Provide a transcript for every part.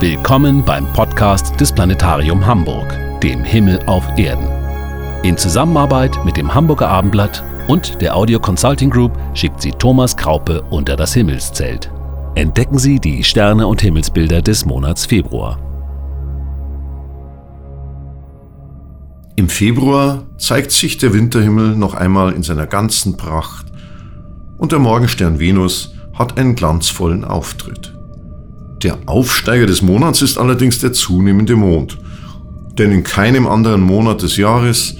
Willkommen beim Podcast des Planetarium Hamburg, dem Himmel auf Erden. In Zusammenarbeit mit dem Hamburger Abendblatt und der Audio Consulting Group schickt sie Thomas Kraupe unter das Himmelszelt. Entdecken Sie die Sterne und Himmelsbilder des Monats Februar. Im Februar zeigt sich der Winterhimmel noch einmal in seiner ganzen Pracht und der Morgenstern Venus hat einen glanzvollen Auftritt. Der Aufsteiger des Monats ist allerdings der zunehmende Mond, denn in keinem anderen Monat des Jahres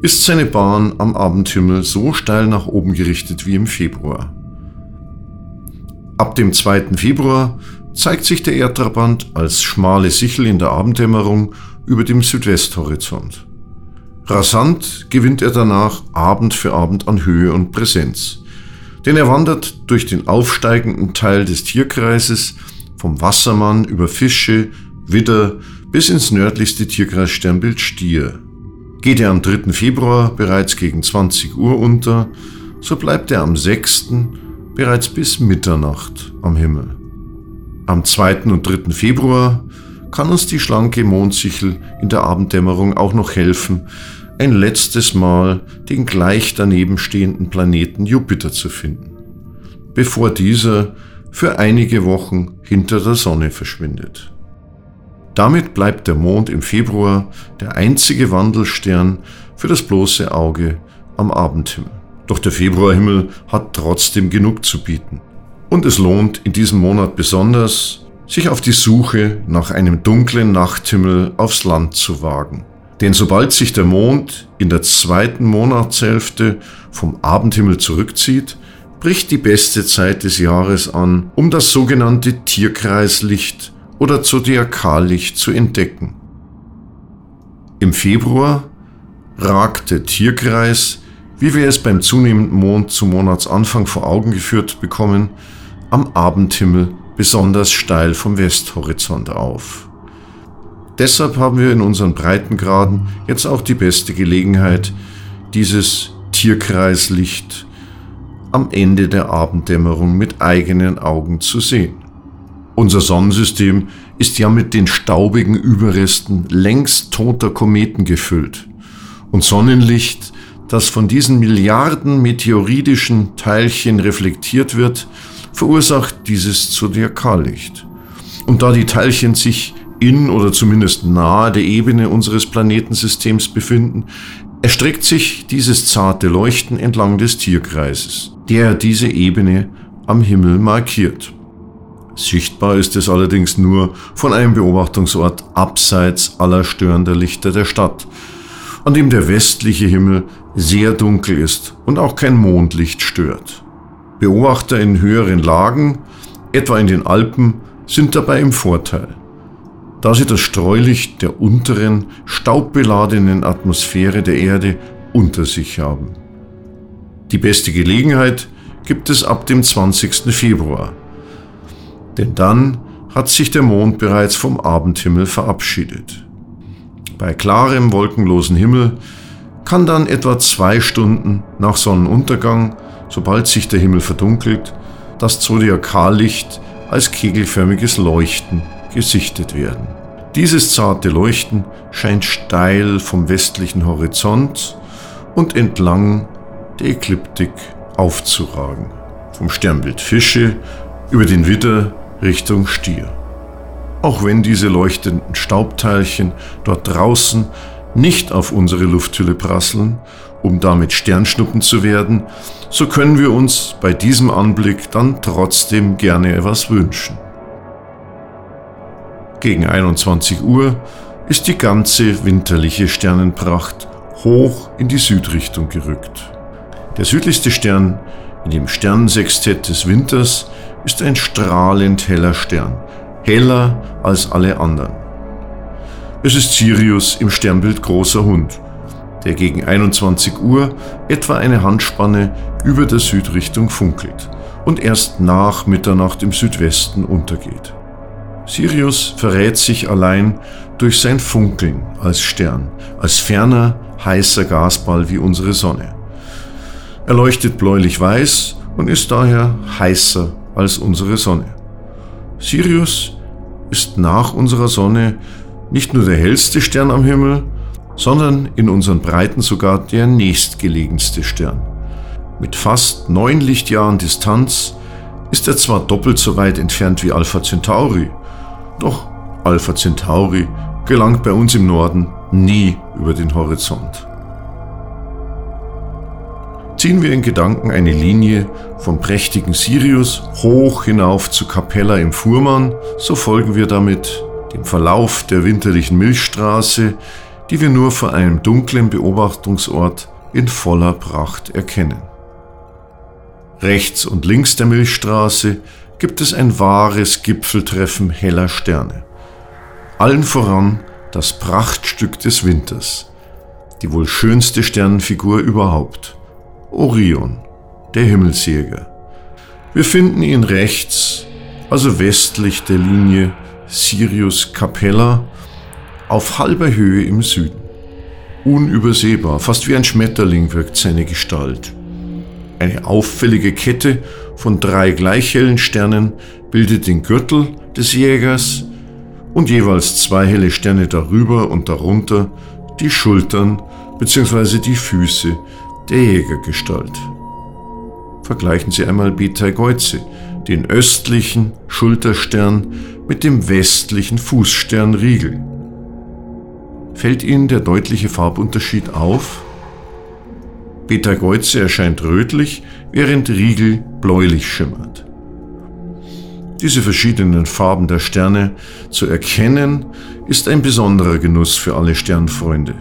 ist seine Bahn am Abendhimmel so steil nach oben gerichtet wie im Februar. Ab dem 2. Februar zeigt sich der Erdtrabant als schmale Sichel in der Abenddämmerung über dem Südwesthorizont. Rasant gewinnt er danach Abend für Abend an Höhe und Präsenz, denn er wandert durch den aufsteigenden Teil des Tierkreises vom Wassermann über Fische, Widder bis ins nördlichste Tierkreissternbild Stier. Geht er am 3. Februar bereits gegen 20 Uhr unter, so bleibt er am 6. bereits bis Mitternacht am Himmel. Am 2. und 3. Februar kann uns die schlanke Mondsichel in der Abenddämmerung auch noch helfen, ein letztes Mal den gleich daneben stehenden Planeten Jupiter zu finden, bevor dieser für einige Wochen hinter der Sonne verschwindet. Damit bleibt der Mond im Februar der einzige Wandelstern für das bloße Auge am Abendhimmel. Doch der Februarhimmel hat trotzdem genug zu bieten. Und es lohnt in diesem Monat besonders, sich auf die Suche nach einem dunklen Nachthimmel aufs Land zu wagen. Denn sobald sich der Mond in der zweiten Monatshälfte vom Abendhimmel zurückzieht, bricht die beste Zeit des Jahres an, um das sogenannte Tierkreislicht oder Zodiakallicht zu entdecken. Im Februar ragt der Tierkreis, wie wir es beim zunehmenden Mond zum Monatsanfang vor Augen geführt bekommen, am Abendhimmel besonders steil vom Westhorizont auf. Deshalb haben wir in unseren Breitengraden jetzt auch die beste Gelegenheit, dieses Tierkreislicht am Ende der Abenddämmerung mit eigenen Augen zu sehen. Unser Sonnensystem ist ja mit den staubigen Überresten längst toter Kometen gefüllt. Und Sonnenlicht, das von diesen Milliarden meteoritischen Teilchen reflektiert wird, verursacht dieses Zodiakallicht. Und da die Teilchen sich in oder zumindest nahe der Ebene unseres Planetensystems befinden, erstreckt sich dieses zarte Leuchten entlang des Tierkreises, der diese Ebene am Himmel markiert. Sichtbar ist es allerdings nur von einem Beobachtungsort abseits aller störender Lichter der Stadt, an dem der westliche Himmel sehr dunkel ist und auch kein Mondlicht stört. Beobachter in höheren Lagen, etwa in den Alpen, sind dabei im Vorteil da sie das Streulicht der unteren, staubbeladenen Atmosphäre der Erde unter sich haben. Die beste Gelegenheit gibt es ab dem 20. Februar, denn dann hat sich der Mond bereits vom Abendhimmel verabschiedet. Bei klarem, wolkenlosen Himmel kann dann etwa zwei Stunden nach Sonnenuntergang, sobald sich der Himmel verdunkelt, das Zodiakallicht als kegelförmiges Leuchten gesichtet werden. Dieses zarte Leuchten scheint steil vom westlichen Horizont und entlang der Ekliptik aufzuragen, vom Sternbild Fische über den Widder Richtung Stier. Auch wenn diese leuchtenden Staubteilchen dort draußen nicht auf unsere Lufthülle prasseln, um damit Sternschnuppen zu werden, so können wir uns bei diesem Anblick dann trotzdem gerne etwas wünschen. Gegen 21 Uhr ist die ganze winterliche Sternenpracht hoch in die Südrichtung gerückt. Der südlichste Stern in dem Sternensextett des Winters ist ein strahlend heller Stern, heller als alle anderen. Es ist Sirius im Sternbild Großer Hund, der gegen 21 Uhr etwa eine Handspanne über der Südrichtung funkelt und erst nach Mitternacht im Südwesten untergeht. Sirius verrät sich allein durch sein Funkeln als Stern, als ferner, heißer Gasball wie unsere Sonne. Er leuchtet bläulich-weiß und ist daher heißer als unsere Sonne. Sirius ist nach unserer Sonne nicht nur der hellste Stern am Himmel, sondern in unseren Breiten sogar der nächstgelegenste Stern. Mit fast neun Lichtjahren Distanz ist er zwar doppelt so weit entfernt wie Alpha Centauri, doch Alpha Centauri gelangt bei uns im Norden nie über den Horizont. Ziehen wir in Gedanken eine Linie vom prächtigen Sirius hoch hinauf zu Capella im Fuhrmann, so folgen wir damit dem Verlauf der winterlichen Milchstraße, die wir nur vor einem dunklen Beobachtungsort in voller Pracht erkennen. Rechts und links der Milchstraße gibt es ein wahres Gipfeltreffen heller Sterne. Allen voran das Prachtstück des Winters, die wohl schönste Sternenfigur überhaupt. Orion, der Himmelsjäger. Wir finden ihn rechts, also westlich der Linie Sirius Capella, auf halber Höhe im Süden. Unübersehbar, fast wie ein Schmetterling wirkt seine Gestalt. Eine auffällige Kette von drei gleich hellen Sternen bildet den Gürtel des Jägers und jeweils zwei helle Sterne darüber und darunter die Schultern bzw. die Füße der Jägergestalt. Vergleichen Sie einmal Betelgeuse, den östlichen Schulterstern mit dem westlichen Fußstern Riegel. Fällt Ihnen der deutliche Farbunterschied auf? Betelgeuse erscheint rötlich, während Riegel bläulich schimmert. Diese verschiedenen Farben der Sterne zu erkennen, ist ein besonderer Genuss für alle Sternfreunde.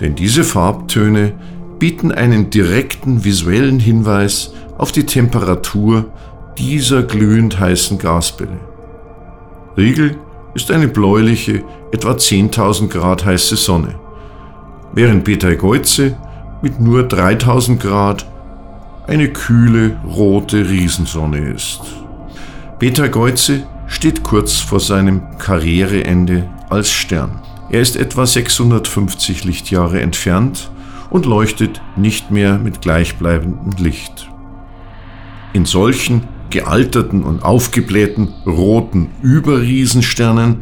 Denn diese Farbtöne bieten einen direkten visuellen Hinweis auf die Temperatur dieser glühend heißen Gasbälle. Riegel ist eine bläuliche, etwa 10.000 Grad heiße Sonne, während Betelgeuse mit nur 3000 Grad eine kühle, rote Riesensonne ist. Betelgeuse steht kurz vor seinem Karriereende als Stern. Er ist etwa 650 Lichtjahre entfernt und leuchtet nicht mehr mit gleichbleibendem Licht. In solchen gealterten und aufgeblähten roten Überriesensternen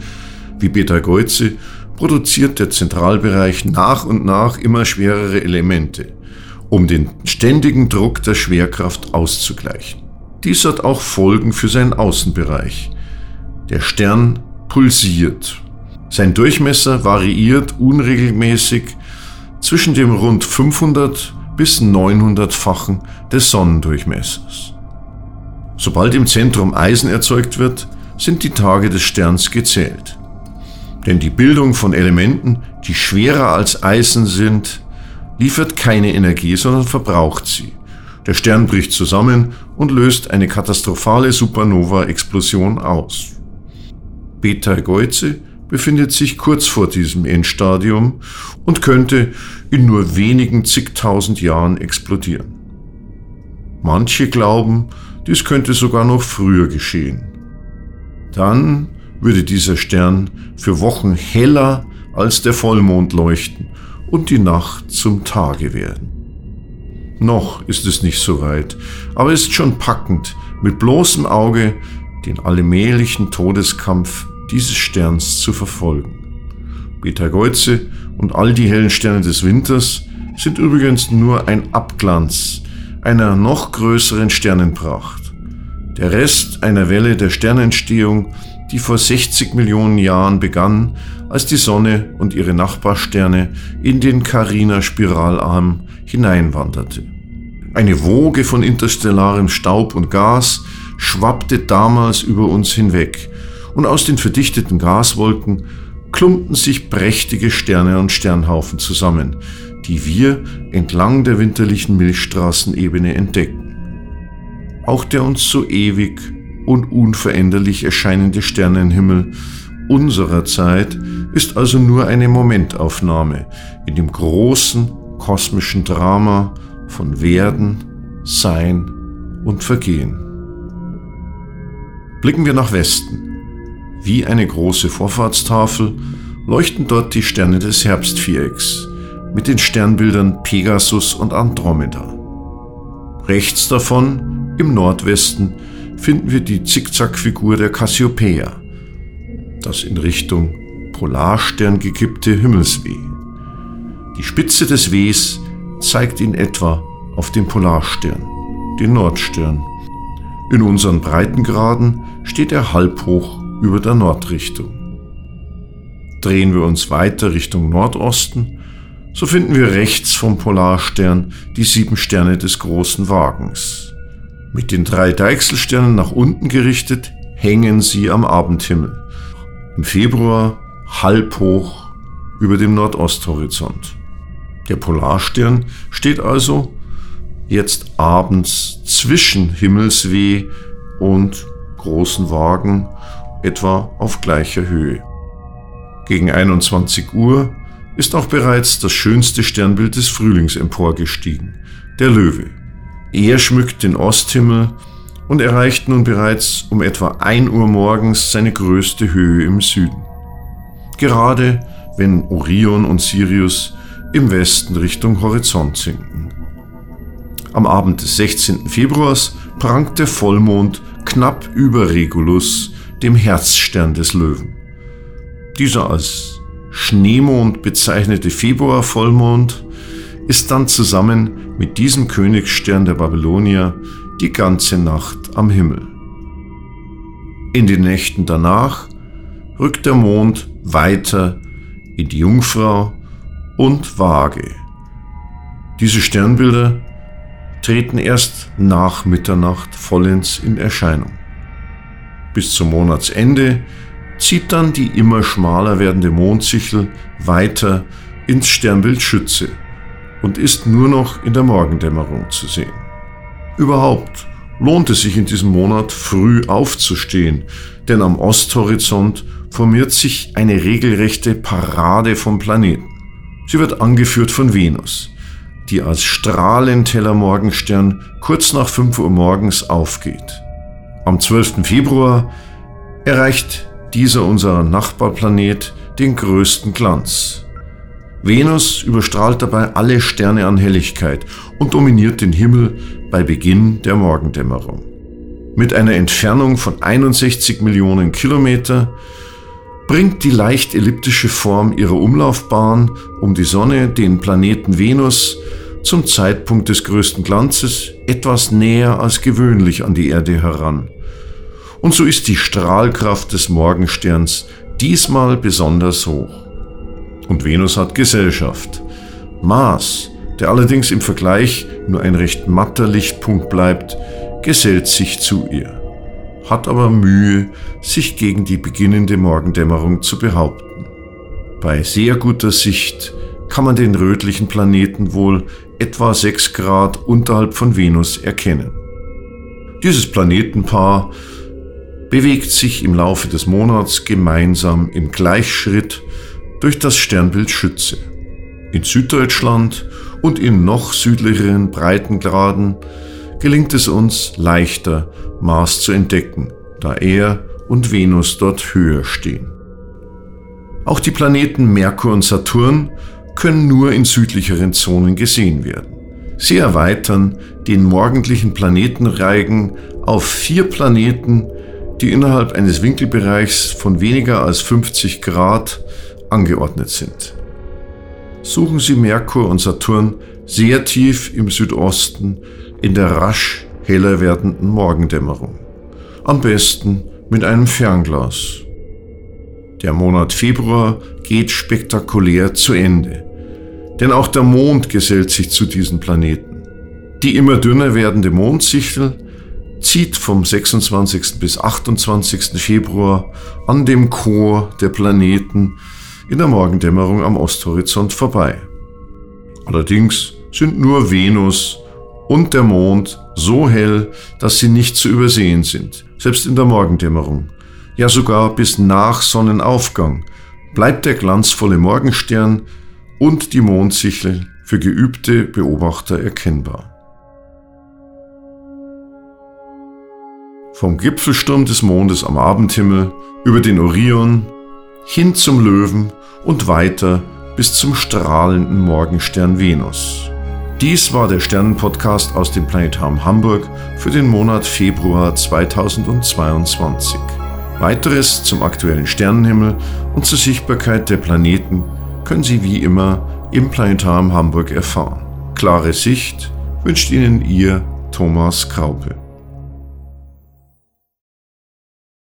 wie Betelgeuse produziert der Zentralbereich nach und nach immer schwerere Elemente, um den ständigen Druck der Schwerkraft auszugleichen. Dies hat auch Folgen für seinen Außenbereich. Der Stern pulsiert. Sein Durchmesser variiert unregelmäßig zwischen dem rund 500 bis 900-fachen des Sonnendurchmessers. Sobald im Zentrum Eisen erzeugt wird, sind die Tage des Sterns gezählt. Denn die Bildung von Elementen, die schwerer als Eisen sind, liefert keine Energie, sondern verbraucht sie. Der Stern bricht zusammen und löst eine katastrophale Supernova-Explosion aus. Betelgeuse befindet sich kurz vor diesem Endstadium und könnte in nur wenigen zigtausend Jahren explodieren. Manche glauben, dies könnte sogar noch früher geschehen. Dann würde dieser Stern für Wochen heller als der Vollmond leuchten und die Nacht zum Tage werden. Noch ist es nicht so weit, aber es ist schon packend, mit bloßem Auge den allmählichen Todeskampf dieses Sterns zu verfolgen. Betelgeuse und all die hellen Sterne des Winters sind übrigens nur ein Abglanz einer noch größeren Sternenpracht. Der Rest einer Welle der Sternentstehung, die vor 60 Millionen Jahren begann, als die Sonne und ihre Nachbarsterne in den Carina-Spiralarm hineinwanderte. Eine Woge von interstellarem Staub und Gas schwappte damals über uns hinweg und aus den verdichteten Gaswolken klumpten sich prächtige Sterne und Sternhaufen zusammen, die wir entlang der winterlichen Milchstraßenebene entdeckten. Auch der uns so ewig und unveränderlich erscheinende Sternenhimmel unserer Zeit ist also nur eine Momentaufnahme in dem großen kosmischen Drama von Werden, Sein und Vergehen. Blicken wir nach Westen. Wie eine große Vorfahrtstafel leuchten dort die Sterne des Herbstvierecks mit den Sternbildern Pegasus und Andromeda. Rechts davon, im Nordwesten, finden wir die Zickzackfigur der Cassiopeia. das in Richtung Polarstern gekippte Himmelsweh. Die Spitze des Ws zeigt in etwa auf den Polarstern, den Nordstern. In unseren Breitengraden steht er halbhoch über der Nordrichtung. Drehen wir uns weiter Richtung Nordosten, so finden wir rechts vom Polarstern die sieben Sterne des großen Wagens. Mit den drei Deichselsternen nach unten gerichtet hängen sie am Abendhimmel. Im Februar halb hoch über dem Nordosthorizont. Der Polarstern steht also jetzt abends zwischen Himmelsweh und großen Wagen etwa auf gleicher Höhe. Gegen 21 Uhr ist auch bereits das schönste Sternbild des Frühlings emporgestiegen, der Löwe. Er schmückt den Osthimmel und erreicht nun bereits um etwa 1 Uhr morgens seine größte Höhe im Süden. Gerade wenn Orion und Sirius im Westen Richtung Horizont sinken. Am Abend des 16. Februars prangt der Vollmond knapp über Regulus, dem Herzstern des Löwen. Dieser als Schneemond bezeichnete Februarvollmond ist dann zusammen mit diesem Königsstern der Babylonier die ganze Nacht am Himmel. In den Nächten danach rückt der Mond weiter in die Jungfrau und Waage. Diese Sternbilder treten erst nach Mitternacht vollends in Erscheinung. Bis zum Monatsende zieht dann die immer schmaler werdende Mondsichel weiter ins Sternbild Schütze und ist nur noch in der Morgendämmerung zu sehen. Überhaupt lohnt es sich in diesem Monat früh aufzustehen, denn am Osthorizont formiert sich eine regelrechte Parade von Planeten. Sie wird angeführt von Venus, die als strahlend heller Morgenstern kurz nach 5 Uhr morgens aufgeht. Am 12. Februar erreicht dieser unser Nachbarplanet den größten Glanz. Venus überstrahlt dabei alle Sterne an Helligkeit und dominiert den Himmel bei Beginn der Morgendämmerung. Mit einer Entfernung von 61 Millionen Kilometer bringt die leicht elliptische Form ihrer Umlaufbahn um die Sonne den Planeten Venus zum Zeitpunkt des größten Glanzes etwas näher als gewöhnlich an die Erde heran. Und so ist die Strahlkraft des Morgensterns diesmal besonders hoch. Und Venus hat Gesellschaft. Mars, der allerdings im Vergleich nur ein recht matter Lichtpunkt bleibt, gesellt sich zu ihr, hat aber Mühe, sich gegen die beginnende Morgendämmerung zu behaupten. Bei sehr guter Sicht kann man den rötlichen Planeten wohl etwa 6 Grad unterhalb von Venus erkennen. Dieses Planetenpaar bewegt sich im Laufe des Monats gemeinsam im Gleichschritt durch das Sternbild Schütze. In Süddeutschland und in noch südlicheren Breitengraden gelingt es uns leichter, Mars zu entdecken, da er und Venus dort höher stehen. Auch die Planeten Merkur und Saturn können nur in südlicheren Zonen gesehen werden. Sie erweitern den morgendlichen Planetenreigen auf vier Planeten, die innerhalb eines Winkelbereichs von weniger als 50 Grad angeordnet sind. Suchen Sie Merkur und Saturn sehr tief im Südosten in der rasch heller werdenden Morgendämmerung. Am besten mit einem Fernglas. Der Monat Februar geht spektakulär zu Ende, denn auch der Mond gesellt sich zu diesen Planeten. Die immer dünner werdende Mondsichel zieht vom 26. bis 28. Februar an dem Chor der Planeten in der Morgendämmerung am Osthorizont vorbei. Allerdings sind nur Venus und der Mond so hell, dass sie nicht zu übersehen sind, selbst in der Morgendämmerung. Ja sogar bis nach Sonnenaufgang bleibt der glanzvolle Morgenstern und die Mondsichel für geübte Beobachter erkennbar. Vom Gipfelsturm des Mondes am Abendhimmel über den Orion hin zum Löwen und weiter bis zum strahlenden Morgenstern Venus. Dies war der Sternenpodcast aus dem Planetarium Hamburg für den Monat Februar 2022. Weiteres zum aktuellen Sternenhimmel und zur Sichtbarkeit der Planeten können Sie wie immer im Planetarium Hamburg erfahren. Klare Sicht wünscht Ihnen Ihr Thomas Kraupe.